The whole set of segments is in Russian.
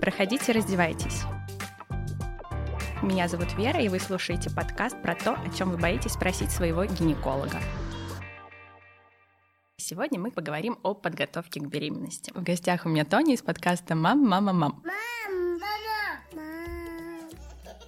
Проходите, раздевайтесь. Меня зовут Вера, и вы слушаете подкаст про то, о чем вы боитесь спросить своего гинеколога. Сегодня мы поговорим о подготовке к беременности. В гостях у меня Тони из подкаста «Мам, мама, мам». Мам, мама, мам.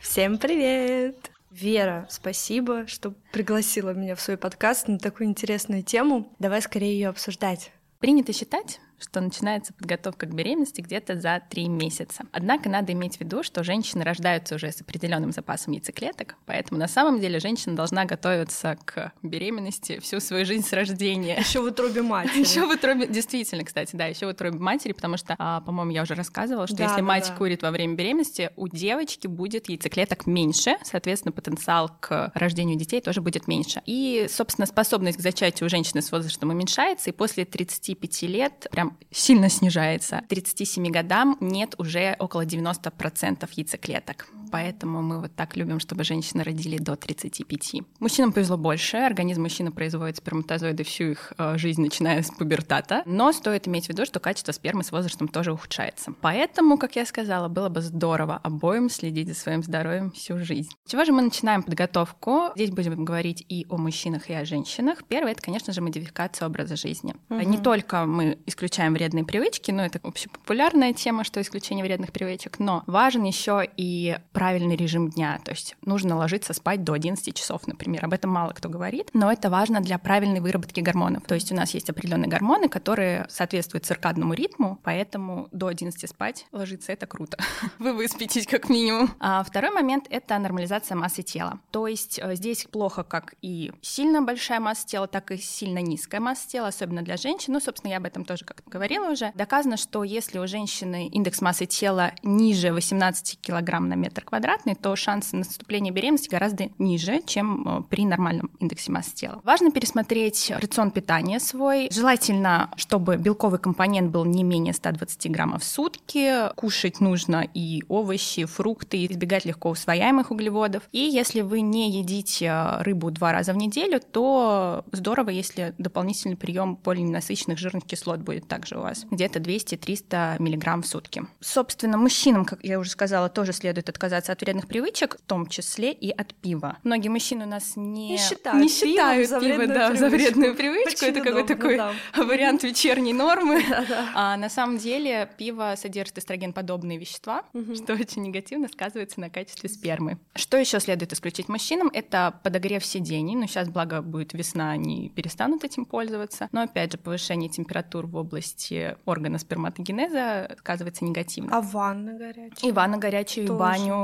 Всем привет! Вера, спасибо, что пригласила меня в свой подкаст на такую интересную тему. Давай скорее ее обсуждать. Принято считать, что начинается подготовка к беременности где-то за три месяца. Однако надо иметь в виду, что женщины рождаются уже с определенным запасом яйцеклеток, поэтому на самом деле женщина должна готовиться к беременности всю свою жизнь с рождения. Еще в утробе матери. Еще в утробе, действительно, кстати, да, еще в утробе матери, потому что, а, по-моему, я уже рассказывала, что Да, если да, мать да. курит во время беременности, у девочки будет яйцеклеток меньше, соответственно, потенциал к рождению детей тоже будет меньше. И, собственно, способность к зачатию у женщины с возрастом уменьшается, и после 35 лет прям сильно снижается. К 37 годам нет уже около 90% яйцеклеток. Поэтому мы вот так любим, чтобы женщины родили до 35. Мужчинам повезло больше. Организм мужчины производит сперматозоиды всю их э, жизнь, начиная с пубертата. Но стоит иметь в виду, что качество спермы с возрастом тоже ухудшается. Поэтому, как я сказала, было бы здорово обоим следить за своим здоровьем всю жизнь. С чего же мы начинаем подготовку? Здесь будем говорить и о мужчинах, и о женщинах. Первое — это, конечно же, модификация образа жизни. Мгм. Не только мы исключаем вредные привычки, но это общепопулярная тема, что исключение вредных привычек, но важен еще и правильный режим дня. То есть нужно ложиться спать до 11 часов, например. Об этом мало кто говорит, но это важно для правильной выработки гормонов. То есть у нас есть определенные гормоны, которые соответствуют циркадному ритму, поэтому до 11 спать ложиться — это круто. Вы выспитесь как минимум. А второй момент — это нормализация массы тела. То есть э, здесь плохо как и сильно большая масса тела, так и сильно низкая масса тела, особенно для женщин. Ну, собственно, я об этом тоже как-то говорила уже. Доказано, что если у женщины индекс массы тела ниже 18 килограмм на метр квадратный, то шансы на наступление беременности гораздо ниже, чем э, при нормальном индексе массы тела. Важно пересмотреть рацион питания свой. Желательно, чтобы белковый компонент был не менее 120 граммов в сутки. Кушать нужно и овощи, фрукты, избегать легко усвояемых углеводов. И если вы не едите э, рыбу два раза в неделю, то здорово, если дополнительный прием полиненасыщенных жирных кислот будет также у вас. Где-то 200-300 миллиграмм в сутки. Собственно, мужчинам, как я уже сказала, тоже следует отказаться от вредных привычек, в том числе и от пива. Многие мужчины у нас не, Не считают не пиво считают за пиво, вредную да, за привычку. вредную привычку. Это какой-то такой да. вариант вечерней нормы. А на самом деле пиво содержит эстрогенподобные вещества, что очень негативно сказывается на качестве спермы. Что еще следует исключить мужчинам? Это подогрев сидений. Ну, сейчас, благо, будет весна, они перестанут этим пользоваться. Но, опять же, повышение температур в области органа сперматогенеза сказывается негативно. А ванна горячая? И ванну горячую, и Тоже.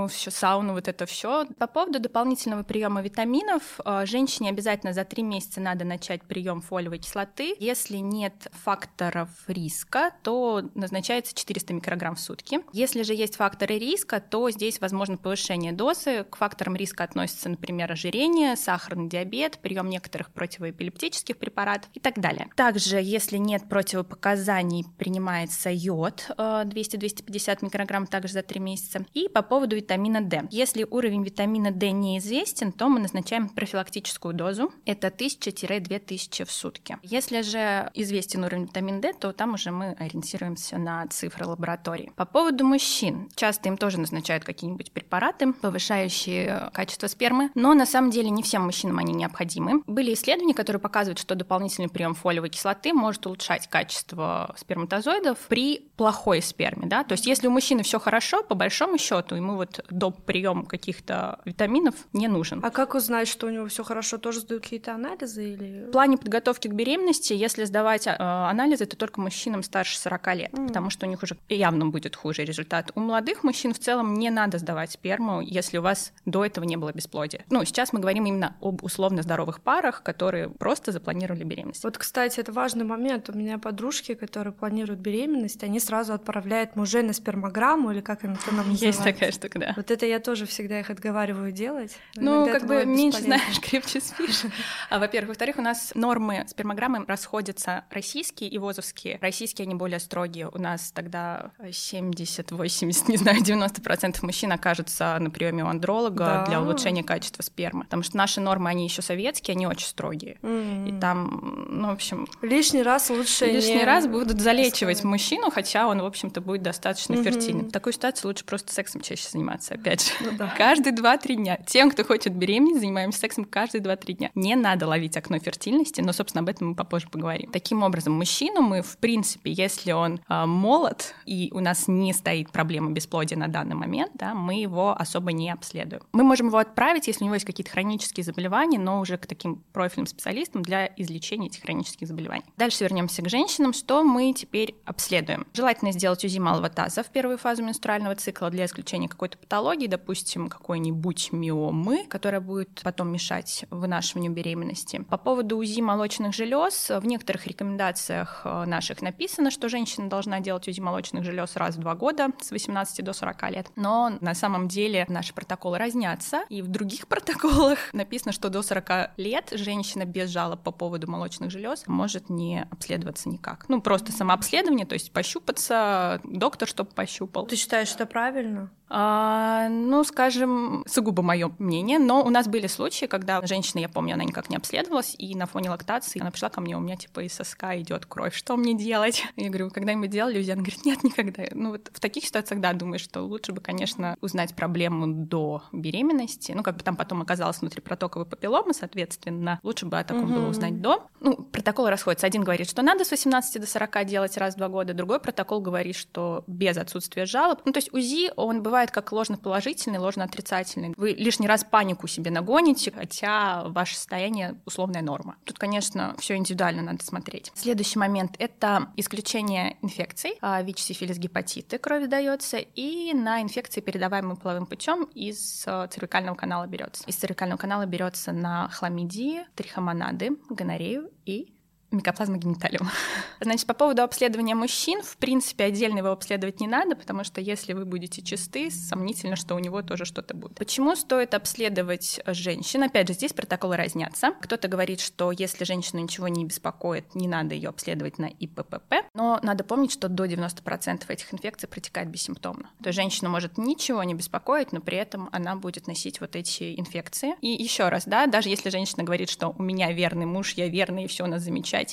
Баню, все сауну, вот это все. По поводу дополнительного приема витаминов, э, женщине обязательно за три месяца надо начать прием фолиевой кислоты. Если нет факторов риска, то назначается 400 микрограмм в сутки. Если же есть факторы риска, то здесь возможно повышение дозы. К факторам риска относятся, например, ожирение, сахарный диабет, прием некоторых противоэпилептических препаратов и так далее. Также, если нет противопоказаний, принимается йод э, 200-250 микрограмм также за 3 месяца. И по поводу витамина D. Если уровень витамина D неизвестен, то мы назначаем профилактическую дозу. Это 1000-2000 в сутки. Если же известен уровень витамина D, то там уже мы ориентируемся на цифры лаборатории. По поводу мужчин. Часто им тоже назначают какие-нибудь препараты, повышающие качество спермы, но на самом деле не всем мужчинам они необходимы. Были исследования, которые показывают, что дополнительный прием фолиевой кислоты может улучшать качество сперматозоидов при плохой сперме, да, то есть если у мужчины все хорошо, по большому счету ему вот доп. прием каких-то витаминов не нужен. А как узнать, что у него все хорошо? Тоже сдают какие-то анализы или... В плане подготовки к беременности, если сдавать э, анализы, то только мужчинам старше 40 лет, Мгм. потому что у них уже явно будет хуже результат. У молодых мужчин в целом не надо сдавать сперму, если у вас до этого не было бесплодия. Ну, сейчас мы говорим именно об условно здоровых парах, которые просто запланировали беременность. Вот, кстати, это важный момент. У меня подружки, которые планируют беременность, они сразу отправляют мужей на спермограмму, или как им это нам Есть называется. такая штука, да. Вот это я тоже всегда их отговариваю делать. Ну, как бы меньше бесполезно. знаешь, крепче спишь. А, во-первых. Во-вторых, у нас нормы спермограммы расходятся российские и ВОЗовские. Российские, они более строгие. У нас тогда 70, 80, не знаю, 90% мужчин окажутся на приеме у андролога Да. для улучшения качества спермы. Потому что наши нормы, они еще советские, они очень строгие. М. И там, ну, в общем, Лишний раз лучше лишний не раз будут залечивать мужчину, хотя он, в общем-то, будет достаточно фертильным. В такой ситуации лучше просто сексом чаще заниматься, опять же. Ну да. Каждые 2-3 дня. Тем, кто хочет беременеть, занимаемся сексом каждые 2-3 дня. Не надо ловить окно фертильности, но, собственно, об этом мы попозже поговорим. Таким образом, мужчину мы, в принципе, если он э, молод и у нас не стоит проблема бесплодия на данный момент, да, мы его особо не обследуем. Мы можем его отправить, если у него есть какие-то хронические заболевания, но уже к таким профильным специалистам для излечения этих хронических заболеваний. Дальше вернемся к женщинам. Что мы теперь обследуем? Желательно сделать УЗИ малого таза в первую фазу менструального цикла для исключения какой-то патологии, допустим, какой-нибудь миомы, которая будет потом мешать вынашиванию беременности. По поводу УЗИ молочных желез, в некоторых рекомендациях э, наших написано, что женщина должна делать УЗИ молочных желез раз в два года с 18 до 40 лет. Но на самом деле наши протоколы разнятся, и в других протоколах написано, что до 40 лет женщина без жалоб по поводу молочных желез может не обследоваться никак. Ну, просто самообследование, то есть пощупаться, доктор чтобы пощупал. Ты считаешь, это правильно? А, ну, скажем, сугубо мое мнение, но у нас были случаи, когда женщина, я помню, она никак не обследовалась, и на фоне лактации она пришла ко мне, у меня типа из соска идет кровь, что мне делать? Я говорю, когда-нибудь делали УЗИ? Она говорит, нет, никогда. Ну, вот в таких ситуациях, да, думаю, что лучше бы, конечно, узнать проблему до беременности. Ну, как бы там потом оказалось внутри протоковой папилломы, соответственно, лучше бы о таком Мгм. было узнать до. Ну, протоколы расходятся. Один говорит, что надо с 18 до 40 делать раз в два года, другой протокол говорит, что без отсутствия жалоб. Ну, то есть УЗИ, он бывает как ложно-положительный, ложно-отрицательный. Вы лишний раз панику себе нагоните, хотя ваше состояние условная норма. Тут, конечно, все индивидуально надо смотреть. Следующий момент — это исключение инфекций, а, ВИЧ, сифилис, гепатиты крови дается, и на инфекции, передаваемые половым путем, из э, цервикального канала берется. Из цервикального канала берется на хламидии, трихомонады, гонорею и микоплазма гениталиум. Значит, по поводу обследования мужчин, в принципе, отдельно его обследовать не надо, потому что если вы будете чисты, сомнительно, что у него тоже что-то будет. Почему стоит обследовать женщин? Опять же, здесь протоколы разнятся. Кто-то говорит, что если женщину ничего не беспокоит, не надо ее обследовать на ИППП, но надо помнить, что до 90% этих инфекций протекает бессимптомно. То есть женщина может ничего не беспокоить, но при этом она будет носить вот эти инфекции. И еще раз, да, даже если женщина говорит, что у меня верный муж, я верный, и все у нас замечательно,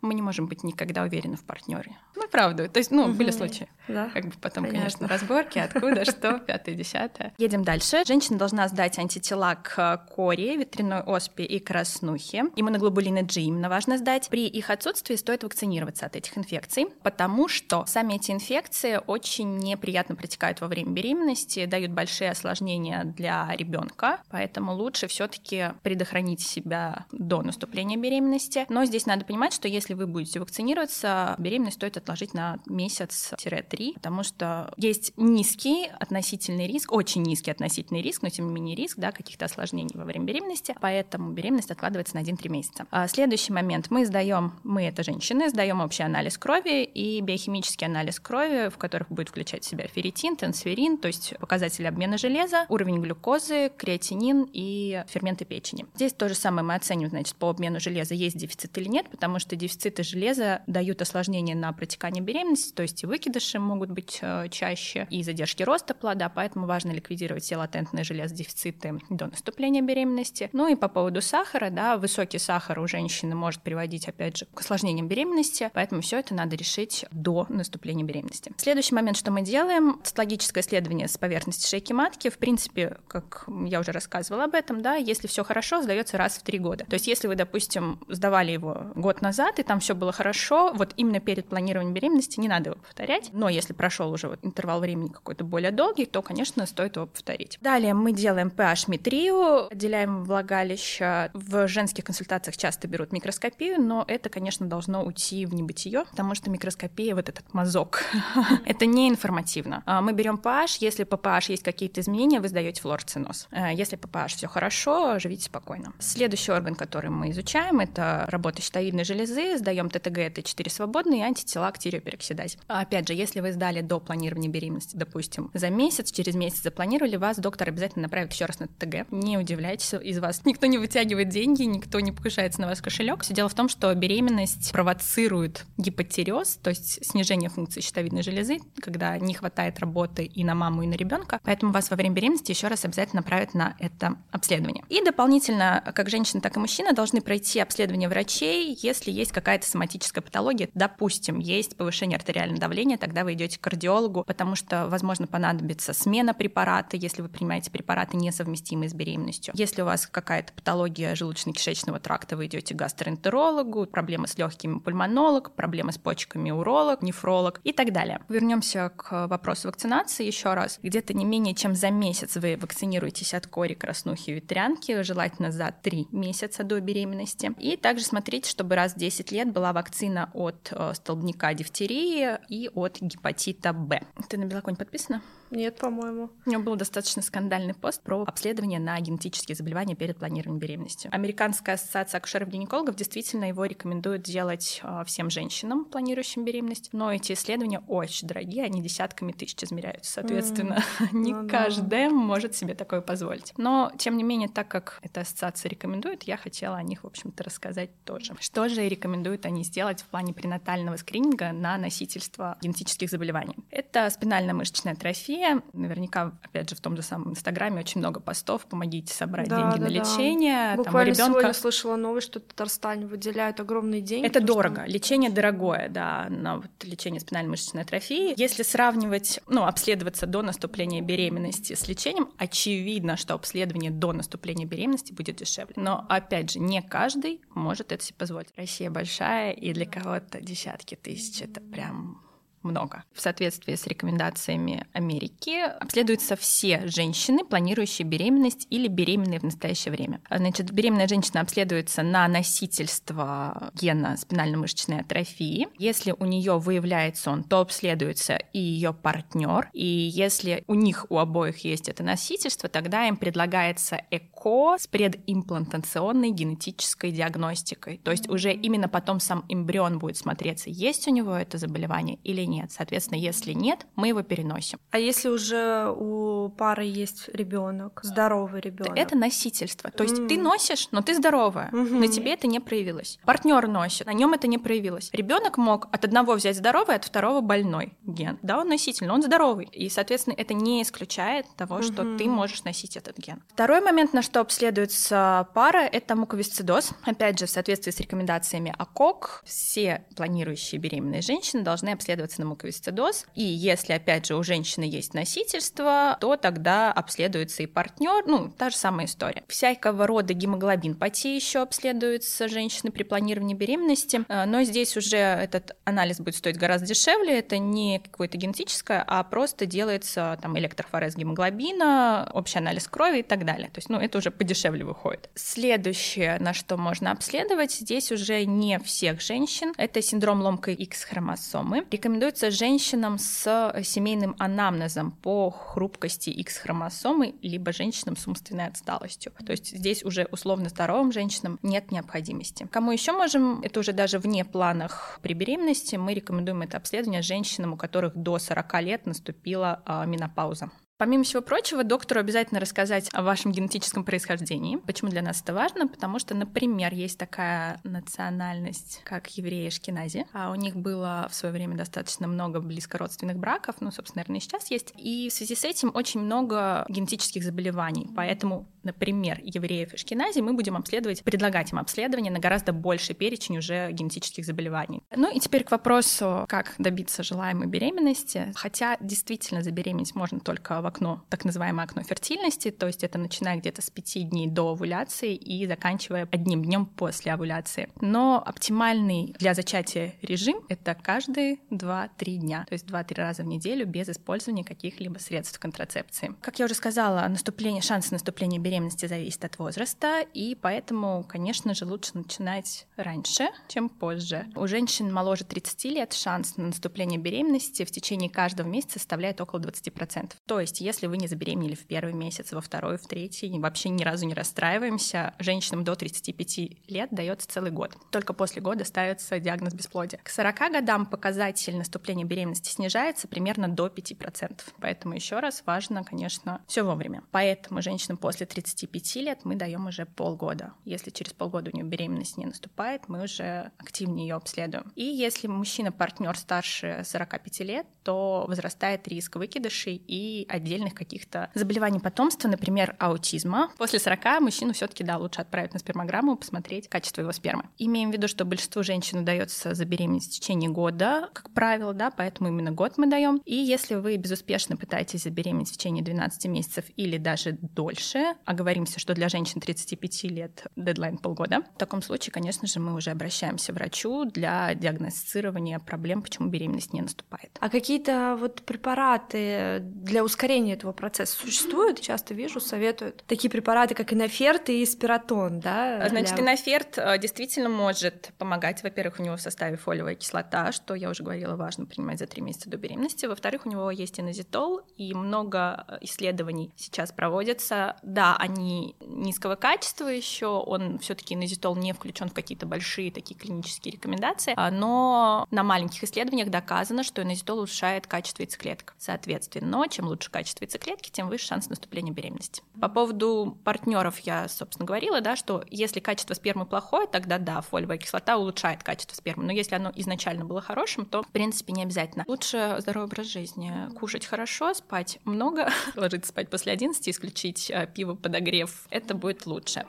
мы не можем быть никогда уверены в партнере. Ну, правда. То есть, ну, были Мгм. случаи. Да. Как бы потом, Понятно. конечно, разборки, откуда, что, пятое, десятое. Едем дальше. Женщина должна сдать антитела к кори, ветряной оспе и краснухе. Иммуноглобулины G именно важно сдать. При их отсутствии стоит вакцинироваться от этих инфекций, потому что сами эти инфекции очень неприятно протекают во время беременности, дают большие осложнения для ребенка, поэтому лучше все-таки предохранить себя до наступления беременности. Но здесь надо понимать, что если вы будете вакцинироваться, беременность стоит отложить на месяц-три, потому что есть низкий относительный риск, очень низкий относительный риск, но тем не менее риск да, каких-то осложнений во время беременности, поэтому беременность откладывается на 1-3 месяца. А следующий момент. Мы сдаем, мы это женщины, сдаем общий анализ крови и биохимический анализ крови, в которых будет включать в себя ферритин, тенсферин, то есть показатели обмена железа, уровень глюкозы, креатинин и ферменты печени. Здесь то же самое мы оцениваем, значит, по обмену железа, есть дефицит или нет, потому что дефициты железа дают осложнения на протекание беременности, то есть и выкидыши могут быть э, чаще, и задержки роста плода, поэтому важно ликвидировать все латентные железодефициты до наступления беременности. Ну и по поводу сахара, да, высокий сахар у женщины может приводить, опять же, к осложнениям беременности, поэтому все это надо решить до наступления беременности. Следующий момент, что мы делаем, цитологическое исследование с поверхности шейки матки, в принципе, как я уже рассказывала об этом, да, если все хорошо, сдается раз в три года. То есть если вы, допустим, сдавали его год назад, и там все было хорошо, вот именно перед планированием беременности не надо его повторять. Но если прошел уже вот интервал времени какой-то более долгий, то, конечно, стоит его повторить. Далее мы делаем pH-метрию, отделяем влагалище. В женских консультациях часто берут микроскопию, но это, конечно, должно уйти в небытие, потому что микроскопия, вот этот мазок, это не информативно. А, Мы берем pH, если по pH есть какие-то изменения, вы сдаете флорциноз. Э, Если по pH все хорошо, живите спокойно. Следующий орган, который мы изучаем, это работа щитовидной железы, сдаем ТТГ, это 4 свободные, и антитела к тиреопероксидазе. А Опять же, если вы сдали до планирования беременности, допустим, за месяц, через месяц запланировали, вас доктор обязательно направит еще раз на ТТГ. Не удивляйтесь, из вас никто не вытягивает деньги, никто не покушается на ваш кошелек. Все дело в том, что беременность провоцирует гипотереоз, то есть снижение функции щитовидной железы, когда не хватает работы и на маму, и на ребенка. Поэтому вас во время беременности еще раз обязательно направят на это обследование. И дополнительно, как женщина, так и мужчина должны пройти обследование врачей врачей, если есть какая-то соматическая патология. Допустим, есть повышение артериального давления, тогда вы идете к кардиологу, потому что, возможно, понадобится смена препарата, если вы принимаете препараты несовместимые с беременностью. Если у вас какая-то патология желудочно-кишечного тракта, вы идете к гастроэнтерологу, проблемы с легкими пульмонолог, проблемы с почками уролог, нефролог и так далее. Вернемся к вопросу вакцинации еще раз. Где-то не менее чем за месяц вы вакцинируетесь от кори, краснухи и ветрянки, желательно за три месяца до беременности. И также смотрите, чтобы раз в 10 лет была вакцина от э, столбняка дифтерии и от гепатита Б. Ты на Белоконь подписана? Нет, по-моему. У него был достаточно скандальный пост про обследование на генетические заболевания перед планированием беременности. Американская ассоциация акушеров-гинекологов действительно его рекомендует делать э, всем женщинам, планирующим беременность, но эти исследования очень дорогие, они десятками тысяч измеряются, соответственно, mm. не ну, каждый да. может себе такое позволить. Но, тем не менее, так как эта ассоциация рекомендует, я хотела о них, в общем-то, рассказать тоже. Что же рекомендуют они сделать в плане пренатального скрининга на носительство генетических заболеваний? Это спинально-мышечная атрофия, лечения. Наверняка, опять же, в том же самом Инстаграме очень много постов. Помогите собрать да, деньги да, на лечение. Да. Буквально там, ребенка... сегодня слышала новость, что Татарстане выделяют огромные деньги. Это дорого. Что... Лечение дорогое, да, на вот лечение спинальной мышечной атрофии. Если сравнивать, ну, обследоваться до наступления беременности с лечением, очевидно, что обследование до наступления беременности будет дешевле. Но, опять же, не каждый может это себе позволить. Россия большая, и для кого-то десятки тысяч — это прям много. В соответствии с рекомендациями Америки обследуются все женщины, планирующие беременность или беременные в настоящее время. Значит, беременная женщина обследуется на носительство гена спинально-мышечной атрофии. Если у нее выявляется он, то обследуется и ее партнер. И если у них у обоих есть это носительство, тогда им предлагается ЭКО с предимплантационной генетической диагностикой. То есть уже именно потом сам эмбрион будет смотреться, есть у него это заболевание или нет нет. Соответственно, если нет, мы его переносим. А если уже у пары есть ребенок, здоровый ребенок? Это носительство. То есть mm. ты носишь, но ты здоровая, mm-hmm. на тебе это не проявилось. Партнер носит, на нем это не проявилось. Ребенок мог от одного взять здоровый, от второго больной ген. Да, он носитель, но он здоровый. И, соответственно, это не исключает того, что mm-hmm. ты можешь носить этот ген. Второй момент, на что обследуется пара, это муковисцидоз. Опять же, в соответствии с рекомендациями АКОК, все планирующие беременные женщины должны обследоваться на муковисцидоз. И если, опять же, у женщины есть носительство, то тогда обследуется и партнер. Ну, та же самая история. Всякого рода гемоглобинпатии еще обследуются женщины при планировании беременности. Э, но здесь уже этот анализ будет стоить гораздо дешевле. Это не какое-то генетическое, а просто делается там электрофорез гемоглобина, общий анализ крови и так далее. То есть, ну, это уже подешевле выходит. Следующее, на что можно обследовать, здесь уже не всех женщин. Это синдром ломкой X-хромосомы. Рекомендуется рекомендуется женщинам с семейным анамнезом по хрупкости X-хромосомы, либо женщинам с умственной отсталостью. То есть здесь уже условно здоровым женщинам нет необходимости. Кому еще можем, это уже даже вне планах при беременности, мы рекомендуем это обследование женщинам, у которых до 40 лет наступила а, менопауза. Помимо всего прочего, доктору обязательно рассказать о вашем генетическом происхождении. Почему для нас это важно? Потому что, например, есть такая национальность, как евреи Шкинази, а у них было в свое время достаточно много близкородственных браков, ну, собственно, наверное, и сейчас есть. И в связи с этим очень много генетических заболеваний. Поэтому, например, евреев и Шкинази мы будем обследовать, предлагать им обследование на гораздо больший перечень уже генетических заболеваний. Ну и теперь к вопросу, как добиться желаемой беременности. Хотя действительно забеременеть можно только в окно, так называемое окно фертильности, то есть это начиная где-то с 5 дней до овуляции и заканчивая одним днем после овуляции. Но оптимальный для зачатия режим — это каждые 2-3 дня, то есть 2-3 раза в неделю без использования каких-либо средств контрацепции. Как я уже сказала, наступление, шанс наступления беременности зависит от возраста, и поэтому, конечно же, лучше начинать раньше, чем позже. У женщин моложе 30 лет шанс на наступление беременности в течение каждого месяца составляет около 20%. То есть если вы не забеременели в первый месяц, во второй, в третий, вообще ни разу не расстраиваемся, женщинам до 35 лет дается целый год. Только после года ставится диагноз бесплодия. К 40 годам показатель наступления беременности снижается примерно до 5%. Поэтому еще раз важно, конечно, все вовремя. Поэтому женщинам после 30 35 лет мы даем уже полгода. Если через полгода у нее беременность не наступает, мы уже активнее ее обследуем. И если мужчина-партнер старше 45 лет, то возрастает риск выкидышей и отдельных каких-то заболеваний потомства, например, аутизма. После 40 мужчину все-таки да, лучше отправить на спермограмму, посмотреть качество его спермы. Имеем в виду, что большинству женщин удается забеременеть в течение года, как правило, да, поэтому именно год мы даем. И если вы безуспешно пытаетесь забеременеть в течение 12 месяцев или даже дольше, оговоримся, что для женщин 35 лет дедлайн полгода, в таком случае, конечно же, мы уже обращаемся к врачу для диагностирования проблем, почему беременность не наступает. А какие-то вот препараты для ускорения этого процесса существуют? Часто вижу, советуют такие препараты, как иноферт и спиратон, да? Значит, для... иноферт э, действительно может помогать. Во-первых, у него в составе фолиевая кислота, что я уже говорила, важно принимать за три месяца до беременности. Во-вторых, у него есть инозитол, и много э, исследований сейчас проводятся. Да, они низкого качества еще, он все-таки инозитол не включен в какие-то большие такие клинические рекомендации, а, но на маленьких исследованиях доказано, что инозитол улучшает качество яйцеклеток. Соответственно, но чем лучше качество яйцеклетки, тем выше шанс наступления беременности. По поводу партнеров я, собственно, говорила, да, что если качество спермы плохое, тогда да, фолиевая кислота улучшает качество спермы. Но если оно изначально было хорошим, то, в принципе, не обязательно. Лучше здоровый образ жизни. Кушать хорошо, спать много, ложиться спать после 11, исключить э, пиво, подогрев. Это будет лучше.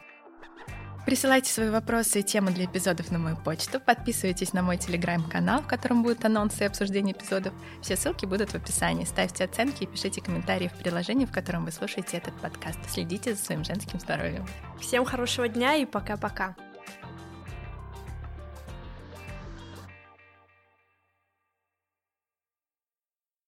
Присылайте свои вопросы и темы для эпизодов на мою почту. Подписывайтесь на мой телеграм-канал, в котором будут анонсы и обсуждения эпизодов. Все ссылки будут в описании. Ставьте оценки и пишите комментарии в приложении, в котором вы слушаете этот подкаст. Следите за своим женским здоровьем. Всем хорошего дня и пока-пока.